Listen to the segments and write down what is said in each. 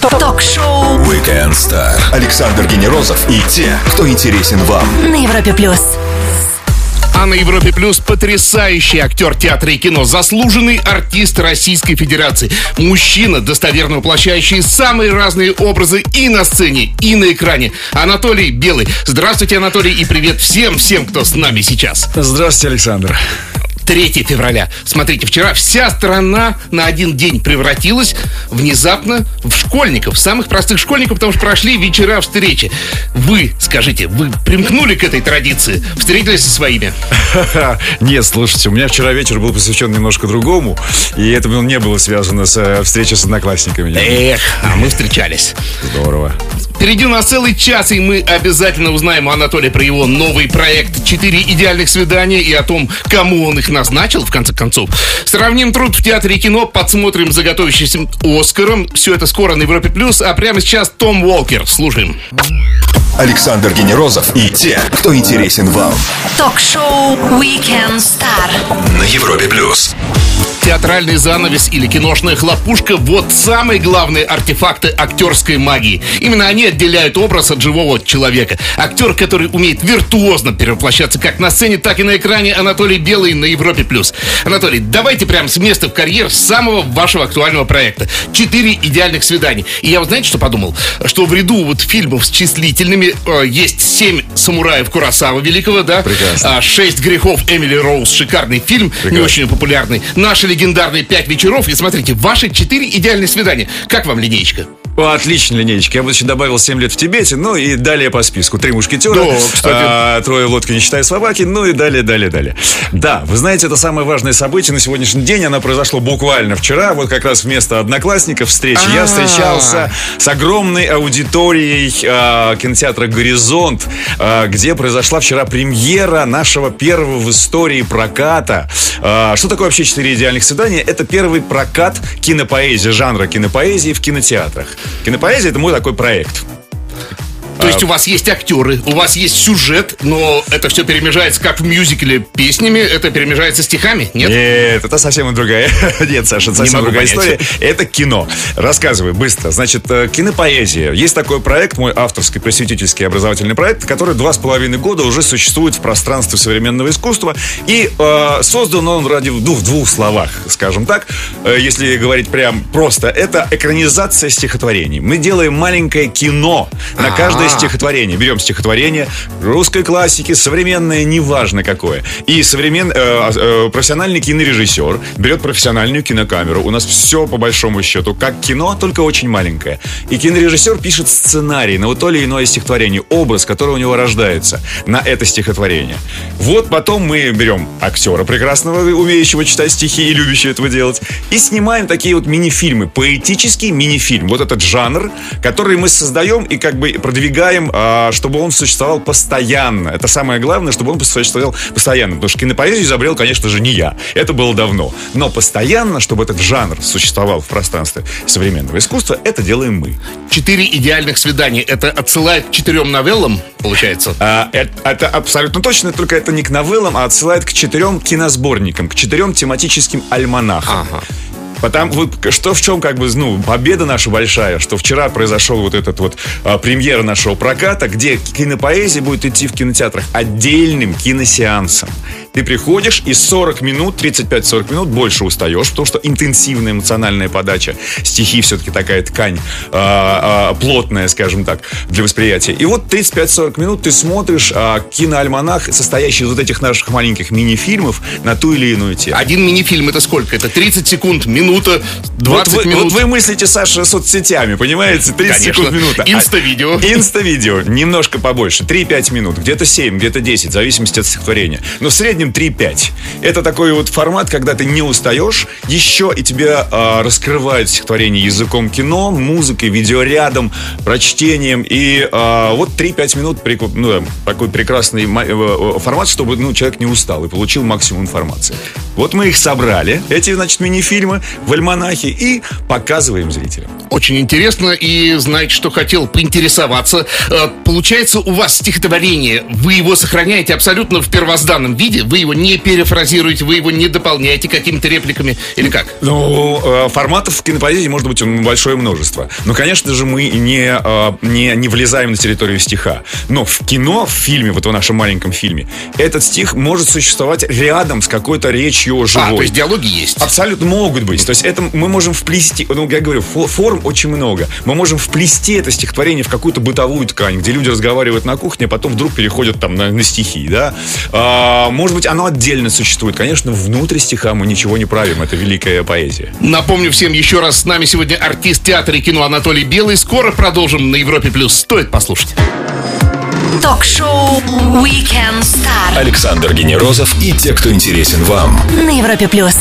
Ток-шоу Weekend Star. Александр Генерозов и те, кто интересен вам. на Европе плюс. А на Европе Плюс потрясающий актер театра и кино, заслуженный артист Российской Федерации. Мужчина, достоверно воплощающий самые разные образы и на сцене, и на экране. Анатолий Белый. Здравствуйте, Анатолий, и привет всем-всем, кто с нами сейчас. Здравствуйте, Александр. 3 февраля. Смотрите, вчера вся страна на один день превратилась внезапно в школьников, самых простых школьников, потому что прошли вечера встречи. Вы, скажите, вы примкнули к этой традиции? Встретились со своими? Нет, слушайте, у меня вчера вечер был посвящен немножко другому, и это не было связано с встречей с одноклассниками. Эх, а мы встречались. Здорово. Впереди у нас целый час, и мы обязательно узнаем у Анатолия про его новый проект «Четыре идеальных свидания» и о том, кому он их назначил, в конце концов. Сравним труд в театре и кино, подсмотрим за готовящимся Оскаром. Все это скоро на Европе+. плюс, А прямо сейчас Том Уолкер. Слушаем. Александр Генерозов и те, кто интересен вам. Ток-шоу Weekend Star. На Европе Плюс. Театральный занавес или киношная хлопушка – вот самые главные артефакты актерской магии. Именно они отделяют образ от живого человека. Актер, который умеет виртуозно перевоплощаться как на сцене, так и на экране, Анатолий Белый на Европе+. плюс. Анатолий, давайте прямо с места в карьер самого вашего актуального проекта. Четыре идеальных свиданий. И я вот знаете, что подумал? Что в ряду вот фильмов с числительными э, есть семь самураев Курасава Великого, да? Прекрасно. А, Шесть грехов Эмили Роуз, шикарный фильм, не Прекрасно. очень популярный. Наши легендарные пять вечеров. И смотрите, ваши четыре идеальные свидания. Как вам линеечка? О, отличная линейка. Я бы еще добавил 7 лет в Тибете, ну и далее по списку. Три мушкетера, Да, кстати. а, трое в лодке, не считая собаки, ну и далее, далее, далее. Да, вы знаете, это самое важное событие на сегодняшний день. Оно произошло буквально вчера. Вот как раз вместо одноклассников встречи я А. встречался с огромной аудиторией а, кинотеатра «Горизонт», а, где произошла вчера премьера нашего первого в истории проката. А, Что такое вообще «Четыре идеальных свидания»? Это первый прокат кинопоэзии, жанра кинопоэзии в кинотеатрах. Кинопоэзия – это мой такой проект. То есть у вас есть актеры, у вас есть сюжет, но это все перемежается как в мюзикле песнями, это перемежается стихами, нет? Нет, это совсем другая. Нет, Саша, это совсем другая понять. история. Это кино. Рассказывай быстро. Значит, э, кинопоэзия. Есть такой проект, мой авторский просветительский образовательный проект, который два с половиной года уже существует в пространстве современного искусства. И э, создан он ради ну, в двух словах, скажем так. Э, если говорить прям просто, это экранизация стихотворений. Мы делаем маленькое кино на каждое А-а. стихотворение. Берем стихотворение русской классики, современное, неважно какое. И современ, э, э, профессиональный кинорежиссер берет профессиональную кинокамеру. У нас все по большому счету как кино, только очень маленькое. И кинорежиссер пишет сценарий на вот то или иное стихотворение, образ, который у него рождается на это стихотворение. Вот потом мы берем актера прекрасного, умеющего читать стихи и любящего этого делать, и снимаем такие вот мини-фильмы, поэтический мини-фильм. Вот этот жанр, который мы создаем и как бы продвигаем, а, чтобы он существовал постоянно. Это самое главное, чтобы он существовал постоянно. Потому что кинопоэзию изобрел, конечно же, не я. Это было давно. Но постоянно, чтобы этот жанр существовал в пространстве современного искусства, это делаем мы. Четыре идеальных свидания. Это отсылает к четырем новеллам, получается? А, это, это абсолютно точно, только это не к новеллам, а отсылает к четырем киносборникам, к четырем тематическим альманахам. Ага. Потому вот что в чем как бы ну победа наша большая, что вчера произошел вот этот вот а, премьера нашего проката, где кинопоэзия будет идти в кинотеатрах отдельным киносеансом. Ты приходишь и 40 минут, 35-40 минут больше устаешь, потому что интенсивная эмоциональная подача, стихи все-таки такая ткань а, а, плотная, скажем так, для восприятия. И вот 35-40 минут ты смотришь а, киноальманах, состоящий из вот этих наших маленьких мини-фильмов на ту или иную тему. Один мини-фильм это сколько? Это 30 секунд, минута, 20 вот вы, минут. Вот вы мыслите, Саша, соцсетями, понимаете? 30 Конечно. секунд минута. Инста-видео. Инста-видео. Немножко побольше. 3-5 минут. Где-то 7, где-то 10, в зависимости от стихотворения. Но в среднем 3-5. Это такой вот формат, когда ты не устаешь, еще и тебя а, раскрывают стихотворение языком кино, музыкой, видеорядом, прочтением. И а, вот 3-5 минут ну, да, такой прекрасный э, э, формат, чтобы ну, человек не устал и получил максимум информации. Вот мы их собрали, эти, значит, мини-фильмы в альманахе и показываем зрителям. Очень интересно и знаете, что хотел поинтересоваться. Э, Получается, у вас стихотворение, вы его сохраняете абсолютно в первозданном виде, вы Вы его не перефразируете, вы его не дополняете какими-то репликами или как? Ну, э, форматов в кинопоэзии может быть большое множество. Но, конечно же, мы не, э, не, не влезаем на территорию стиха. Но в кино, в фильме, вот в нашем маленьком фильме, этот стих может существовать рядом с какой-то речью живой. А, то есть диалоги есть. Абсолютно могут быть. То есть это мы можем вплести, ну, я говорю, фо- форм очень много. Мы можем вплести это стихотворение в какую-то бытовую ткань, где люди разговаривают на кухне, а потом вдруг переходят там на, на стихи, да. А, может быть, оно отдельно существует. Конечно, внутрь стиха мы ничего не правим. Это великая поэзия. Напомню всем еще раз, с нами сегодня артист театра и кино Анатолий Белый. Скоро продолжим на Европе+. плюс. Стоит послушать. Ток-шоу Weekend Star Александр Генерозов и те, кто интересен вам. на Европе плюс.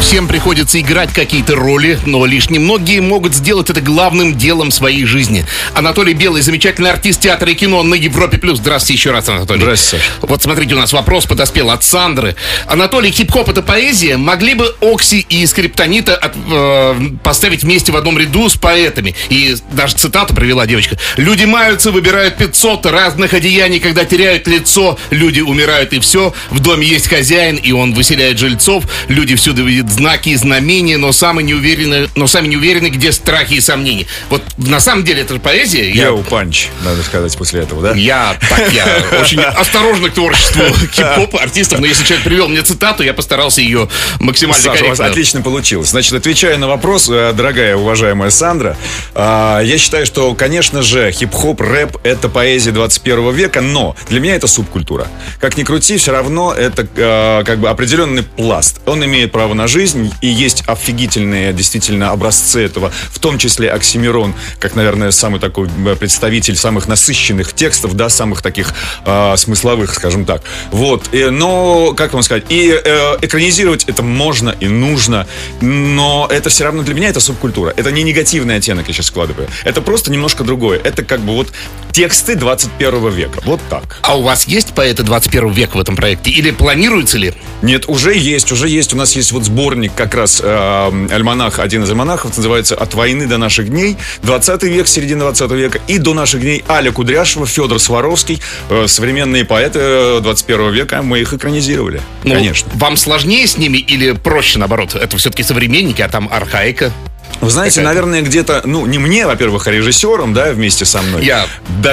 Всем приходится играть какие-то роли, но лишь немногие могут сделать это главным делом своей жизни. Анатолий Белый, замечательный артист театра и кино на Европе+. плюс. Здравствуйте еще раз, Анатолий. Здравствуйте, Саша. Вот смотрите, у нас вопрос подоспел от Сандры. Анатолий, хип-хоп это поэзия? Могли бы Окси и Скриптонита от- э, поставить вместе в одном ряду с поэтами? И даже цитату привела девочка. Люди маются, выбирают 500 разных одеяний, когда теряют лицо. Люди умирают и все. В доме есть хозяин, и он выселяет жильцов. Люди всюду видят знаки и знамения, но сами не уверены, но сами не уверены, где страхи и сомнения. Вот на самом деле это же поэзия. Я- Йоу, панч, надо сказать после этого, да? я так, я очень осторожно к творчеству хип-хоп артистов, но если человек привел мне цитату, я постарался ее максимально Саша, у вас корректно. отлично получилось. Значит, отвечая на вопрос, э, дорогая, уважаемая Сандра, э, я считаю, что, конечно же, хип-хоп, рэп — это поэзия 21 века, но для меня это субкультура. Как ни крути, все равно это э, как бы определенный пласт. Он имеет право на жизнь, и есть офигительные действительно образцы этого, в том числе Оксимирон, как, наверное, самый такой э, представитель самых насыщенных текстов, да, самых таких э, смысловых, скажем так. Вот. И, но, как вам сказать, и э, экранизировать это можно и нужно, но это все равно для меня это субкультура. Это не негативный оттенок я сейчас складываю. Это просто немножко другое. Это как бы вот тексты 21 века. Вот так. А у вас есть поэты 21 века в этом проекте? Или планируется ли? Нет, уже есть, уже есть. У нас есть вот сборник как раз э, альманах, один из альманахов называется «От войны до наших дней». 20 век, середина 20 века и до наших дней Аля Кудряшева, Федор Сваровский, э, современные поэты э, 21 века. Мы их экранизировали, Ну, конечно. Вам сложнее с ними или проще, наоборот? Это все-таки современники, а там архаика. Вы знаете, наверное, где-то, ну, не мне, во-первых, а режиссером, да, вместе со мной. Я-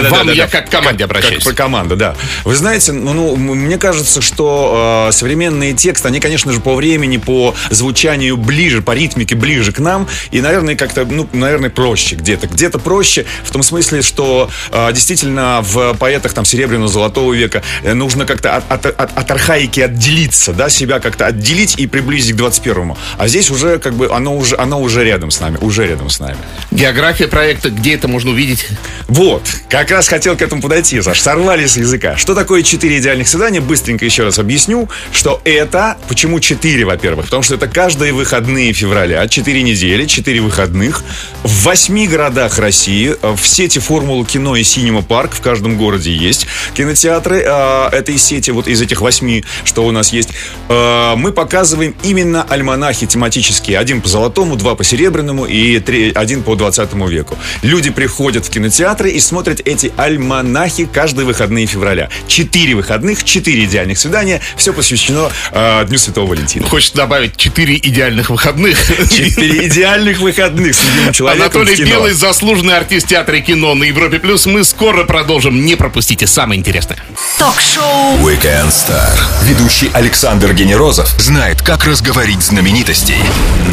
вам я как к команде обращаюсь. Как команда, да. Вы знаете, ну, ну, мне кажется, что э, современные тексты, они, конечно же, по времени, по звучанию ближе, по ритмике ближе к нам, и, наверное, как-то, ну, наверное, проще где-то. Где-то проще в том смысле, что э, действительно в поэтах там Серебряного, Золотого века э, нужно как-то от, от- от- от архаики отделиться, да, себя как-то отделить и приблизить к 21-му. А здесь уже, как бы, оно уже, оно уже рядом с нами, уже рядом с нами. География проекта, где это можно увидеть? Вот, как раз хотел к этому подойти, Саш, сорвали с языка. Что такое четыре идеальных свидания? Быстренько еще раз объясню, что это, почему четыре, во-первых, потому что это каждые выходные февраля, четыре недели, четыре выходных, в восьми городах России, э, в сети Формулу кино и Синема Парк, в каждом городе есть кинотеатры э, этой сети, вот из этих восьми, что у нас есть, Э, мы показываем именно альманахи тематические, один по золотому, два по серебряному и три- один по 20 веку. Люди приходят в кинотеатры и смотрят эти альманахи каждые выходные февраля. Четыре выходных, четыре идеальных свидания. Все посвящено э, Дню Святого Валентина. Хочется добавить четыре идеальных выходных. Четыре идеальных выходных с любимым человеком Анатолий в кино. Белый, заслуженный артист театра и кино на Европе+. плюс. Мы скоро продолжим. Не пропустите самое интересное. Ток-шоу Weekend Star. Ведущий Александр Генерозов знает, как разговорить знаменитостей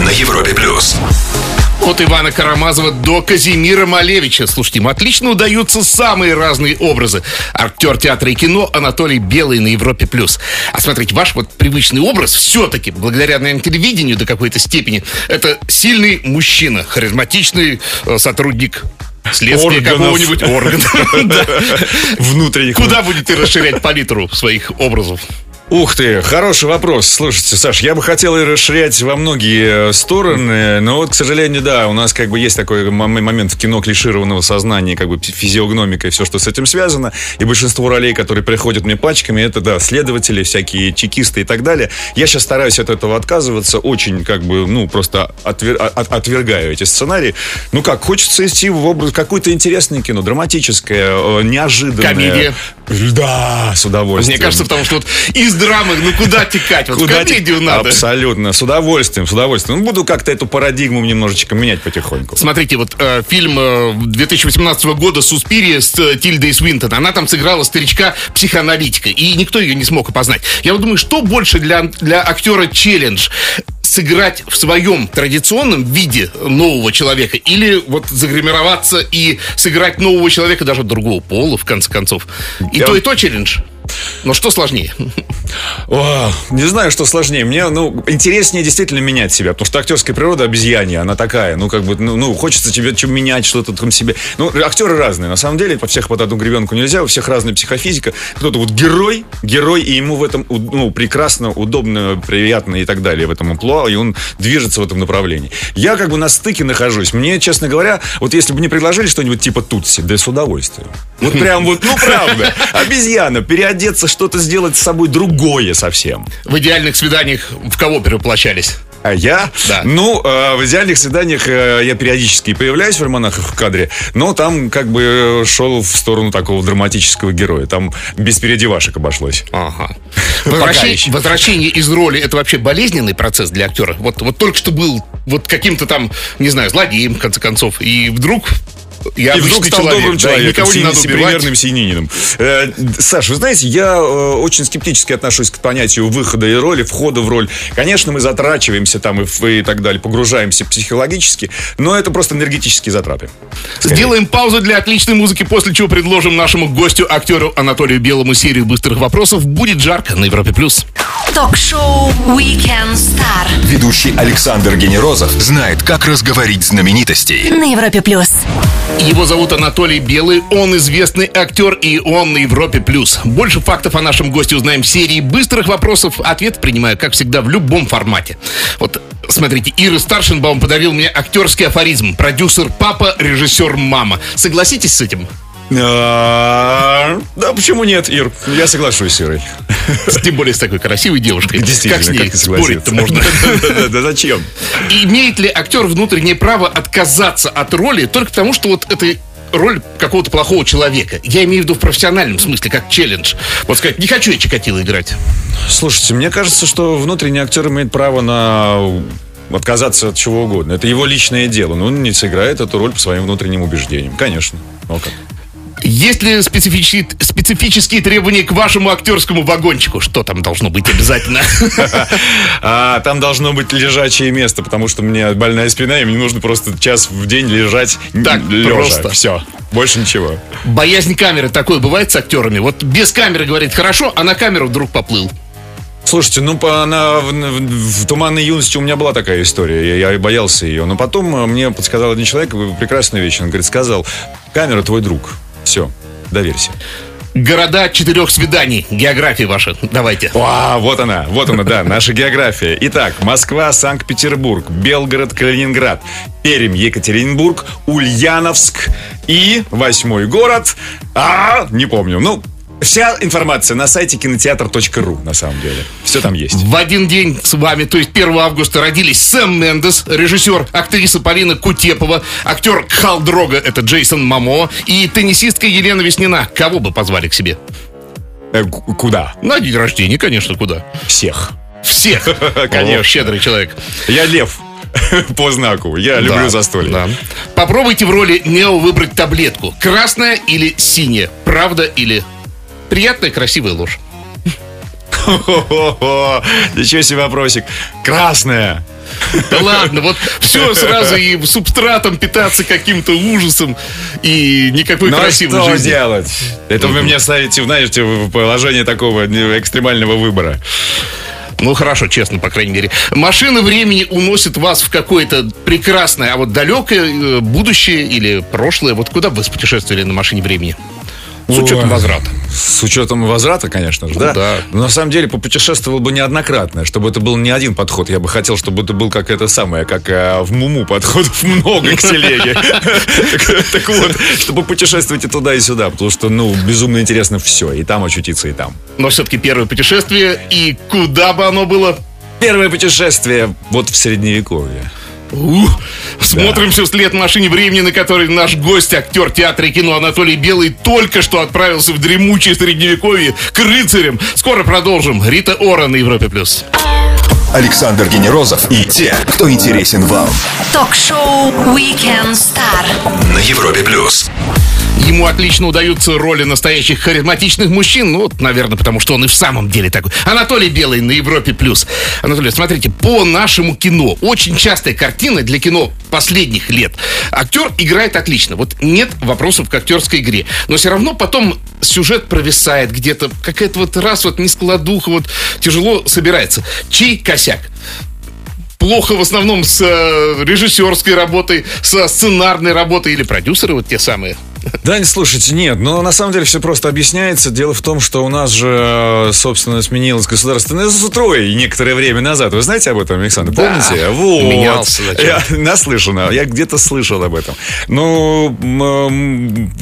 на Европе плюс. От Ивана Карамазова до Казимира Малевича. Слушайте, ему отлично удаются самые разные образы. Актер театра и кино Анатолий Белый на Европе+. плюс. А смотрите, ваш вот привычный образ все-таки, благодаря, наверное, телевидению до какой-то степени, это сильный мужчина, харизматичный э, сотрудник следствия какого-нибудь органа. Внутренних. Куда будете расширять палитру своих образов? Ух ты, хороший вопрос. Слушайте, Саш, я бы хотел и расширять во многие э, стороны, но вот, к сожалению, да, у нас как бы есть такой мом- момент в кино клишированного сознания, как бы физиогномика и все, что с этим связано. И большинство ролей, которые приходят мне пачками, это, да, следователи, всякие чекисты и так далее. Я сейчас стараюсь от этого отказываться, очень, как бы, ну, просто отвер- от- отвергаю эти сценарии. Ну как, хочется идти в образ какое-то интересное кино, драматическое, э, неожиданное. Комедия. Да, с удовольствием. Мне кажется, потому что вот из драмы, ну куда текать? Вот Куда комедию те- надо. Абсолютно, с удовольствием, с удовольствием. Ну, буду как-то эту парадигму немножечко менять потихоньку. Смотрите, вот э, фильм э, 2018 года «Суспирия» с э, Тильдой Свинтон. Она там сыграла старичка-психоаналитика, и никто ее не смог опознать. Я вот думаю, что больше для, для актера челлендж? сыграть в своем традиционном виде нового человека или вот загримироваться и сыграть нового человека даже другого пола, в конце концов. И Я- то, и то челлендж. Но что сложнее? О, не знаю, что сложнее. Мне, ну, интереснее действительно менять себя, потому что актерская природа обезьянья, она такая, ну, как бы, ну, ну, хочется тебе чем менять что-то там себе. Ну, актеры разные, на самом деле, по всех под одну гребенку нельзя, у всех разная психофизика. Кто-то вот герой, герой, и ему в этом, ну, прекрасно, удобно, приятно и так далее в этом амплуа, и он движется в этом направлении. Я как бы на стыке нахожусь. Мне, честно говоря, вот если бы мне предложили что-нибудь типа Тутси, да с удовольствием. Вот прям вот, ну, правда, обезьяна, переодеться, что-то сделать с собой другое совсем. В идеальных свиданиях в кого перевоплощались? А я? Да. Ну, э, в идеальных свиданиях э, я периодически появляюсь в романах в кадре, но там как бы э, шел в сторону такого драматического героя. Там без переодевашек обошлось. Ага. Возвращение, возвращение из роли это вообще болезненный процесс для актера. Вот, вот только что был вот каким-то там, не знаю, злодеем, в конце концов, и вдруг я и вдруг стал человек, добрым да, человеком, никого не надо убивать. всепримерным сининином. Э, Саш, вы знаете, я э, очень скептически отношусь к понятию выхода и роли, входа в роль. Конечно, мы затрачиваемся там и, и так далее, погружаемся психологически, но это просто энергетические затраты. Сделаем паузу для отличной музыки, после чего предложим нашему гостю, актеру Анатолию Белому серию быстрых вопросов. Будет жарко на Европе+. плюс. Ток-шоу Weekend Star Ведущий Александр Генерозов знает, как разговорить знаменитостей. на Европе плюс. Его зовут Анатолий Белый, он известный актер и он на Европе+. плюс. Больше фактов о нашем госте узнаем в серии быстрых вопросов. Ответ принимаю, как всегда, в любом формате. Вот, смотрите, Ира Старшинбаум подарил мне актерский афоризм. Продюсер папа, режиссер мама. Согласитесь с этим? А, Да, почему нет, Ир? Я соглашусь с Ирой. Тем более с такой красивой девушкой. Действительно, как с ней спорить-то можно? Да, да, зачем? Имеет ли актер внутреннее право отказаться от роли только потому, что вот это роль какого-то плохого человека. Я имею в виду в профессиональном смысле, как челлендж. Вот сказать, не хочу я Чикатило играть. Слушайте, мне кажется, что внутренний актер имеет право на отказаться от чего угодно. Это его личное дело. Но он не сыграет эту роль по своим внутренним убеждениям. Конечно. Ну, как? Есть ли специфические, специфические требования к вашему актерскому вагончику? Что там должно быть обязательно? А, там должно быть лежачее место, потому что мне больная спина, и мне нужно просто час в день лежать Так, лежа. просто. Все. Больше ничего. Боязнь камеры такое бывает с актерами. Вот без камеры говорит хорошо, а на камеру вдруг поплыл. Слушайте, ну по, на, в, в- в туманной юности у меня была такая история. Я, я боялся ее. Но потом э, мне подсказал один человек прекрасную вещь. Он говорит, сказал, камера твой друг. Все, доверься. Города четырех свиданий. География ваша. Давайте. А, вот она, вот она, да, наша география. Итак, Москва, Санкт-Петербург, Белгород, Калининград, Пермь, Екатеринбург, Ульяновск и восьмой город. А, не помню. Ну, вся информация на сайте кинотеатр.ру, на самом деле. Все там есть. В один день с вами, то есть 1 августа, родились Сэм Мендес, режиссер, актриса Полина Кутепова, актер Хал Дрога, это Джейсон Мамо, и теннисистка Елена Веснина. Кого бы позвали к себе? Э, ку- куда? На день рождения, конечно, куда? Всех. Всех. Конечно. О, щедрый человек. Я лев по знаку. Я люблю Да, застолье. да. Попробуйте в роли Нео выбрать таблетку. Красная или синяя? Правда или... Приятная, красивая ложь. Хо-хо-хо. Ничего себе вопросик. Красная. Да ладно, вот все сразу и субстратом питаться каким-то ужасом и никакой Ну а красивой что жизни. делать? Это вы меня ставите, знаете, в положение такого экстремального выбора. Ну хорошо, честно, по крайней мере. Машина времени уносит вас в какое-то прекрасное, а вот далекое э, будущее или прошлое. Вот куда бы вы путешествовали на машине времени? С учетом Ой. возврата. С учетом возврата, конечно же, да? Да. Но на самом деле попутешествовал бы неоднократно, чтобы это был не один подход. Я бы хотел, чтобы это был как это самое, как э, в Муму подходов много к телеге. Так- Так вот, чтобы путешествовать и туда, и сюда, потому что, ну, безумно интересно все, и там очутиться, и там. Но все-таки первое путешествие. И куда бы оно было? Первое путешествие вот в Средневековье. Ух, смотримся вслед машине времени, на которой наш гость, актер театра и кино Анатолий Белый, только что отправился в дремучее средневековье к рыцарям. Скоро продолжим. Рита Ора на Европе+. плюс. Александр Генерозов и те, кто интересен вам. Ток-шоу Weekend Star. На Европе плюс. Ему отлично удаются роли настоящих харизматичных мужчин. Ну, вот, наверное, потому что он и в самом деле такой. Анатолий Белый на Европе+. плюс. Анатолий, смотрите, по нашему кино, очень частая картина для кино последних лет. Актер играет отлично. Вот нет вопросов к актерской игре. Но все равно потом сюжет провисает где-то. Какая-то вот раз вот нескладуха, вот тяжело собирается. Чей косяк? плохо в основном с э, режиссерской работой, со сценарной работой или продюсеры вот те самые? Да, слушайте, нет, но на самом деле все просто объясняется. Дело в том, что у нас же, собственно, сменилось государственное строй некоторое время назад. Вы знаете об этом, Александр? Да, Помните? Вот. Менялся. Я наслышано, я где-то слышал об этом. Ну,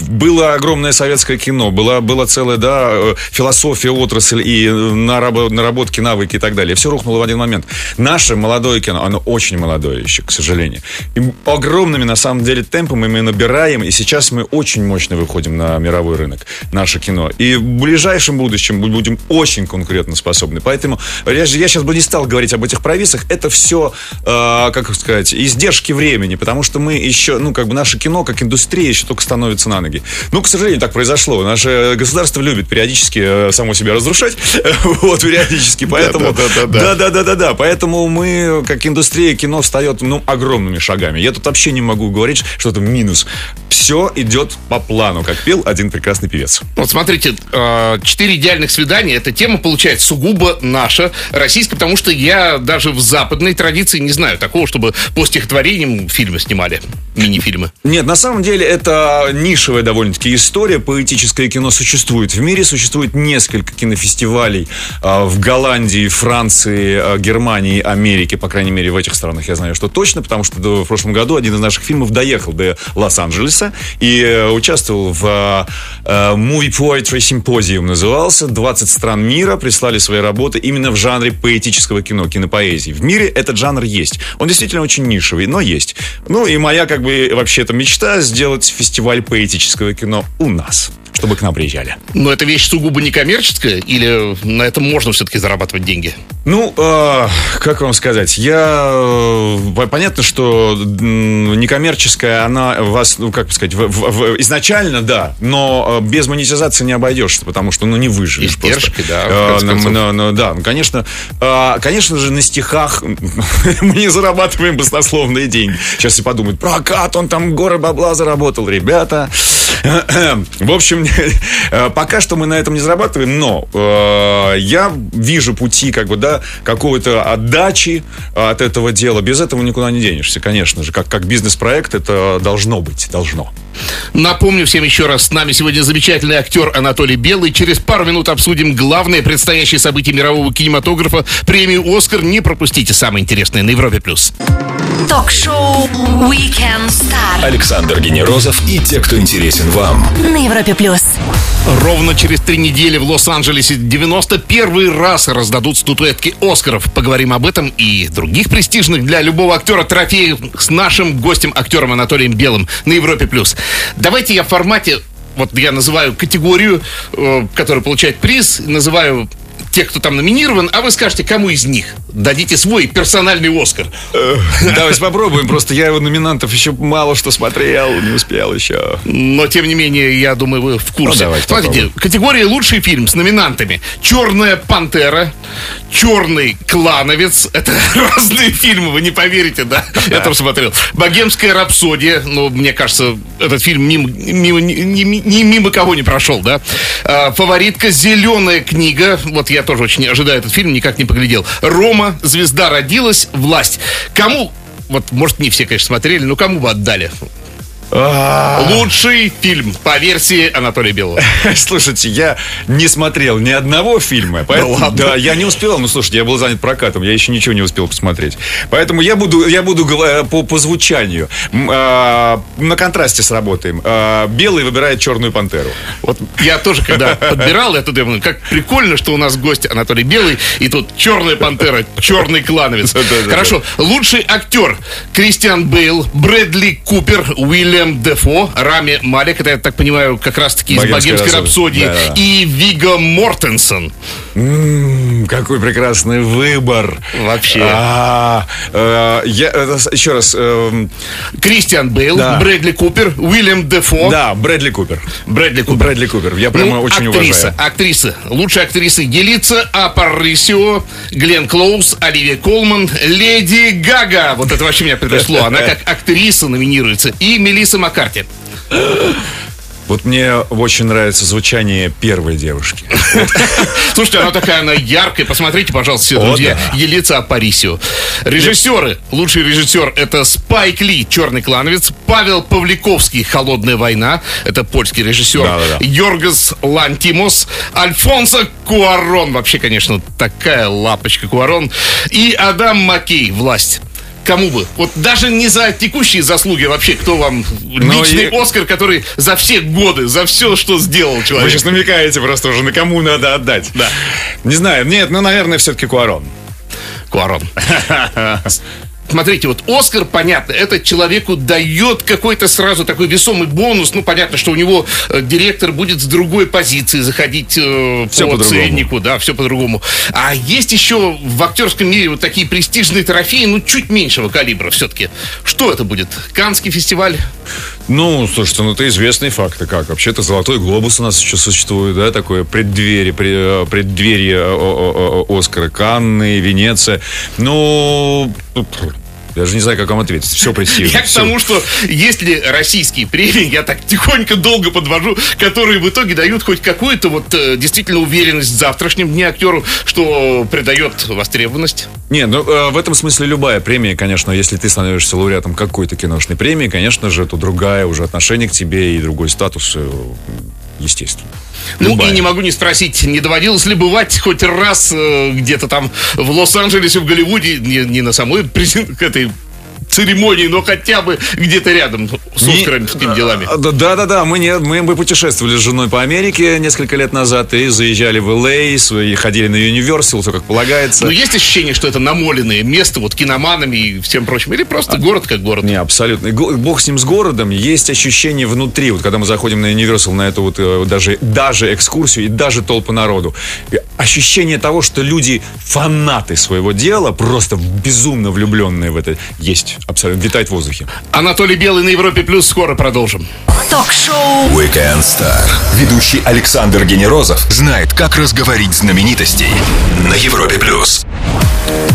было огромное советское кино, была, была целая, да, э, философия, отрасль и наработки, навыки и так далее. Все рухнуло в один момент. Наше молодое кино, оно очень молодое еще, к сожалению. И огромными, на самом деле, темпами мы набираем, и сейчас мы очень очень мощно выходим на мировой рынок, наше кино. И в ближайшем будущем мы будем очень конкурентоспособны. Поэтому я, я сейчас бы не стал говорить об этих провисах. Это все, э, как сказать, издержки времени, потому что мы еще, ну, как бы наше кино, как индустрия, еще только становится на ноги. Ну, к сожалению, так произошло. Наше государство любит периодически э, само себя разрушать. вот, периодически. Поэтому... Да-да-да-да-да. Поэтому мы, как индустрия, кино встает, ну, огромными шагами. Я тут вообще не могу говорить, что это минус. Все идет по плану, как пел один прекрасный певец. Вот смотрите, э, четыре идеальных свидания, эта тема получается сугубо наша, российская, потому что я даже в западной традиции не знаю такого, чтобы по стихотворениям фильмы снимали, мини-фильмы. Нет, на самом деле это нишевая довольно-таки история. Поэтическое кино существует в мире, существует несколько кинофестивалей э, в Голландии, Франции, э, Германии, Америке, по крайней мере, в этих странах я знаю, что точно, потому что в прошлом году один из наших фильмов доехал до Лос-Анджелеса и участвовал в uh, Movie Poetry Symposium назывался. 20 стран мира прислали свои работы именно в жанре поэтического кино, кинопоэзии. В мире этот жанр есть. Он действительно очень нишевый, но есть. Ну и моя как бы вообще-то мечта сделать фестиваль поэтического кино у нас чтобы к нам приезжали. Но это вещь сугубо некоммерческая или на этом можно все-таки зарабатывать деньги? Ну, э, как вам сказать, я... Э, понятно, что некоммерческая, она вас, ну, как сказать, в, в, в, изначально, да, но э, без монетизации не обойдешься, потому что, ну, не выживешь Издержки, просто. да. Э, ну, ну, ну, да, ну, конечно, э, конечно же, на стихах мы не зарабатываем баснословные деньги. Сейчас все подумают, прокат, он там горы бабла заработал. Ребята, в общем, э, пока что мы на этом не зарабатываем, но э, я вижу пути, как бы, да, какой-то отдачи от этого дела. Без этого никуда не денешься, конечно же. Как, как бизнес-проект это должно быть, должно. Напомню всем еще раз, с нами сегодня замечательный актер Анатолий Белый. Через пару минут обсудим главные предстоящие события мирового кинематографа. Премию «Оскар» не пропустите. Самое интересное на Европе+. плюс. Ток-шоу Weekend Star. Александр Генерозов и те, кто интересен вам. На Европе+. плюс. Ровно через три недели в Лос-Анджелесе 91 раз раздадут статуэтки Оскаров. Поговорим об этом и других престижных для любого актера трофеев с нашим гостем, актером Анатолием Белым на Европе+. плюс. Давайте я в формате вот я называю категорию, э, которая получает приз, называю тех, кто там номинирован, а вы скажете, кому из них дадите свой персональный Оскар. Давайте попробуем. Просто я его номинантов еще мало что смотрел, не успел еще. Но, тем не менее, я думаю, вы в курсе. Ну, давайте Смотрите, попробуем. категория «Лучший фильм» с номинантами. «Черная пантера», «Черный клановец». Это разные фильмы, вы не поверите, да? Я там смотрел. «Богемская рапсодия». Ну, мне кажется, этот фильм мимо, мимо, не, не мимо кого не прошел, да? А, «Фаворитка», «Зеленая книга». Вот я тоже очень ожидаю этот фильм, никак не поглядел. «Рома», «Звезда родилась», «Власть». Кому, вот, может, не все, конечно, смотрели, но кому бы отдали? А, Лучший фильм по версии Анатолия Белого. Слушайте, я не смотрел ни одного фильма. Поэтому, ладно. да, я не успел. Ну, слушайте, я был занят прокатом, я еще ничего не успел посмотреть. Поэтому я буду, я буду говоря по, по звучанию. А, на контрасте сработаем. А, белый выбирает черную пантеру. Вот я тоже, когда подбирал, я тут думаю, как прикольно, что у нас гость Анатолий Белый, и тут черная пантера, черный клановец. Хорошо. Лучший актер Кристиан Бейл, Брэдли Купер, Уильям Дефо, Рами Малек, это, я так понимаю, как раз-таки из «Богемской «Богемской рапсодии». рапсодии», Да-да. и Виго Мортенсон. М, какой прекрасный выбор. Вообще. А, э, я, э, еще раз. эм, Кристиан Бейл, Да. Брэдли Купер, Уильям Дефо. да, Брэдли Купер. Брэдли Купер. Брэдли Купер. Я прямо Ну, очень актриса, уважаю. актриса. Лучшая актриса Елица Апарисио, Глен Клоуз, Оливия Колман, Леди Гага. Вот это вообще меня потрясло. Она как актриса номинируется. И Мелисса Маккарти. Вот мне очень нравится звучание первой девушки. Слушайте, она такая, она яркая. Посмотрите, пожалуйста, все, друзья. да. Елица Апарисио. Режиссеры. Лучший режиссер это Спайк Ли, Черный клановец. Павел Павликовский, Холодная война. Это польский режиссер. Йоргас Лантимос. Альфонсо Куарон. Вообще, конечно, такая лапочка Куарон. И Адам Маккей, Власть. Кому бы? Вот даже не за текущие заслуги вообще, кто вам Ну личный и- Оскар, который за все годы, за все, что сделал Вы человек. сейчас намекаете просто уже, на кому надо отдать. Да. Не знаю, нет, ну, наверное, все-таки Куарон. Куарон. Смотрите, вот Оскар, понятно, это человеку дает какой-то сразу такой весомый бонус. Ну, понятно, что у него э, директор будет с другой позиции заходить э, Всё по по-другому. ценнику, да, все по-другому. А есть еще в актерском мире вот такие престижные трофеи, ну, чуть меньшего калибра все-таки. Что это будет? Канский фестиваль? Ну, слушайте, ну это известные факты. Как? Вообще-то Золотой глобус у нас еще существует, да, такое преддверие, пре- э, преддверие э, о- Оскара, Канны, Венеция. Ну, пф, даже не знаю, как вам ответить. Все престижно. Я к тому, что если российские премии, я так тихонько долго подвожу, которые в итоге дают хоть какую-то вот э, действительно уверенность в завтрашнем дне актеру, что придает востребованность. Не, ну э, в этом смысле любая премия, конечно, если ты становишься лауреатом какой-то киношной премии, конечно же, это другая уже отношение к тебе и другой статус, э, естественно. Ну Любая. и не могу не спросить, не доводилось ли бывать хоть раз э, где-то там в Лос-Анджелесе, в Голливуде, не, не на самой презен- к этой церемонии, но хотя бы где-то рядом с Оскаровскими делами. А, Да, да, да, да. Мы, не, мы, мы путешествовали с женой по Америке несколько лет назад и заезжали в Л.А., и ходили на Universal, все как полагается. Но есть ощущение, что это намоленное место вот киноманами и всем прочим? Или просто город как город? Не, абсолютно. Бог с ним, с городом. Есть ощущение внутри, вот когда мы заходим на Universal, на эту вот э, даже, даже экскурсию и даже толпы народу. Ощущение того, что люди фанаты своего дела, просто безумно влюбленные в это, есть. Абсолютно. Витает в воздухе. Анатолий Белый на Европе Плюс. Скоро продолжим. Ток-шоу Weekend Star. Ведущий Александр Генерозов знает, как разговорить знаменитостей на Европе плюс.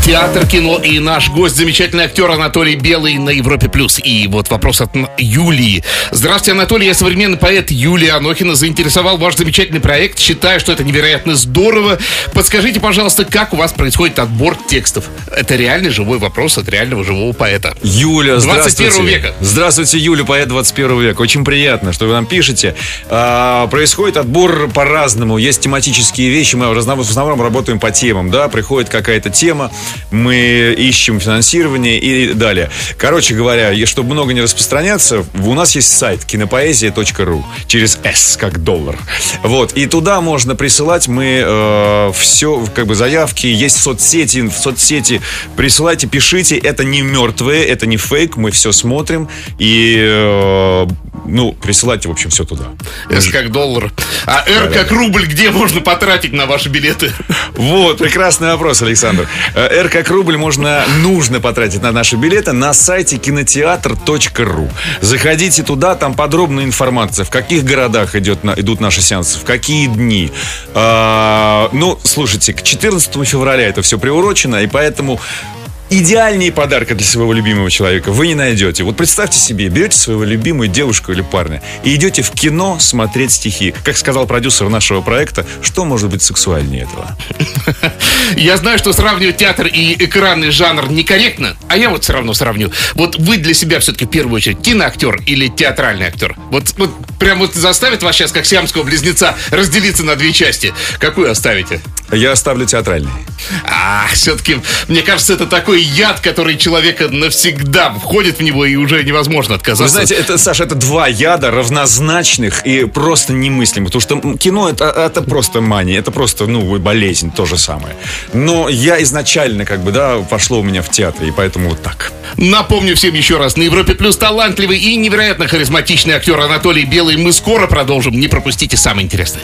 Театр, кино и наш гость, замечательный актер Анатолий Белый на Европе Плюс. И вот вопрос от Юлии. Здравствуйте, Анатолий. Я современный поэт Юлия Анохина. Заинтересовал ваш замечательный проект. Считаю, что это невероятно здорово. Подскажите, пожалуйста, как у вас происходит отбор текстов? Это реальный живой вопрос от реального живого поэта. Юля, 21 здравствуйте. века. Здравствуйте, Юля, поэт 21 века. Очень приятно, что вы нам пишете. А, происходит отбор по-разному. Есть тематические вещи. Мы в основном, в основном работаем по темам. Да? Приходит какая-то тема, мы ищем финансирование и далее. Короче говоря, чтобы много не распространяться, у нас есть сайт кинопоэзия.ру через S, как доллар. Вот. И туда можно присылать мы все, как бы заявки, есть соцсети, в соцсети присылайте, пишите. Это не мертвые, это не фейк, мы все смотрим. И, э, ну, присылайте, в общем, все туда. С как доллар. А R как рубль, где можно потратить на ваши билеты? Вот, прекрасный вопрос, Александр. Э, R как рубль можно, нужно потратить на наши билеты на сайте кинотеатр.ру. Заходите туда, там подробная информация, в каких городах идет, идут наши сеансы, в какие дни. А, ну, слушайте, к 14 февраля это все приурочено, и поэтому идеальнее подарка для своего любимого человека вы не найдете. Вот представьте себе, берете свою любимую девушку или парня и идете в кино смотреть стихи. Как сказал продюсер нашего проекта, что может быть сексуальнее этого? Я знаю, что сравнивать театр и экранный жанр некорректно, а я вот все равно сравню. Вот вы для себя все-таки в первую очередь киноактер или театральный актер? Вот, вот прям вот заставит вас сейчас, как сиамского близнеца, разделиться на две части. Какую оставите? Я оставлю театральный. А, все-таки, мне кажется, это такой яд, который человека навсегда входит в него и уже невозможно отказаться. Вы знаете, это, Саша, это два яда равнозначных и просто немыслимых. Потому что кино это, это просто мания, это просто, ну, болезнь, то же самое. Но я изначально, как бы, да, пошло у меня в театре, и поэтому вот так. Напомню всем еще раз, на Европе Плюс талантливый и невероятно харизматичный актер Анатолий Белый. Мы скоро продолжим, не пропустите самое интересное.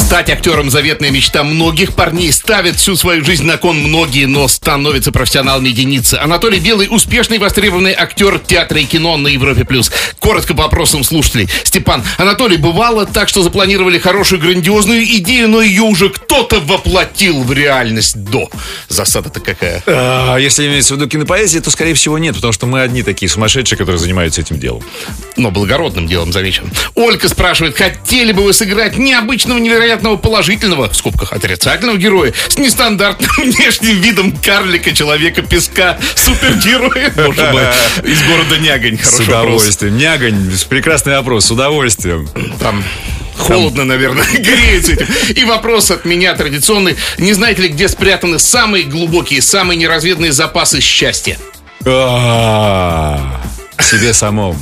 Стать актером заветная мечта многих парней. Ставят всю свою жизнь на кон многие, но становятся профессионалами единицы. Анатолий Белый – успешный востребованный актер театра и кино на Европе+. плюс. Коротко по вопросам слушателей. Степан, Анатолий, бывало так, что запланировали хорошую грандиозную идею, но ее уже кто-то воплотил в реальность до. Засада-то какая? А, Если имеется в виду кинопоэзия, то, скорее всего, нет, потому что мы одни такие сумасшедшие, которые занимаются этим делом. Но благородным делом замечен. Ольга спрашивает, хотели бы вы сыграть необычного, невероятного, положительного, в скобках отрицательного героя, с нестандартным внешним видом карлика, человека, песка, супергероя, боже мой, из города Нягань. С вопрос. удовольствием. Нягань, прекрасный вопрос, с удовольствием. Там холодно, наверное, греется этим. И вопрос от меня традиционный. Не знаете ли, где спрятаны самые глубокие, самые неразведанные запасы счастья? А, Себе самом.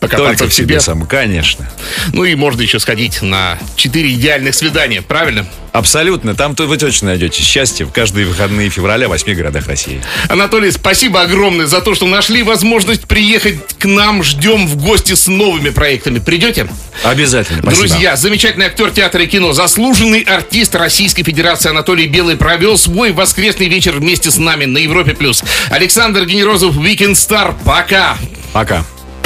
Покопаться Только в себе. себе самом, конечно. Ну и можно еще сходить на четыре идеальных свидания, правильно? Абсолютно. Там-то вы точно найдете счастье в каждые выходные февраля в восьми городах России. Анатолий, спасибо огромное за то, что нашли возможность приехать к нам. Ждем в гости с новыми проектами. Придете? Обязательно. Спасибо. Друзья, замечательный актер театра и кино, заслуженный артист Российской Федерации Анатолий Белый провел свой воскресный вечер вместе с нами на Европе+. плюс. Александр Генерозов, Weekend Star. Пока! Пока.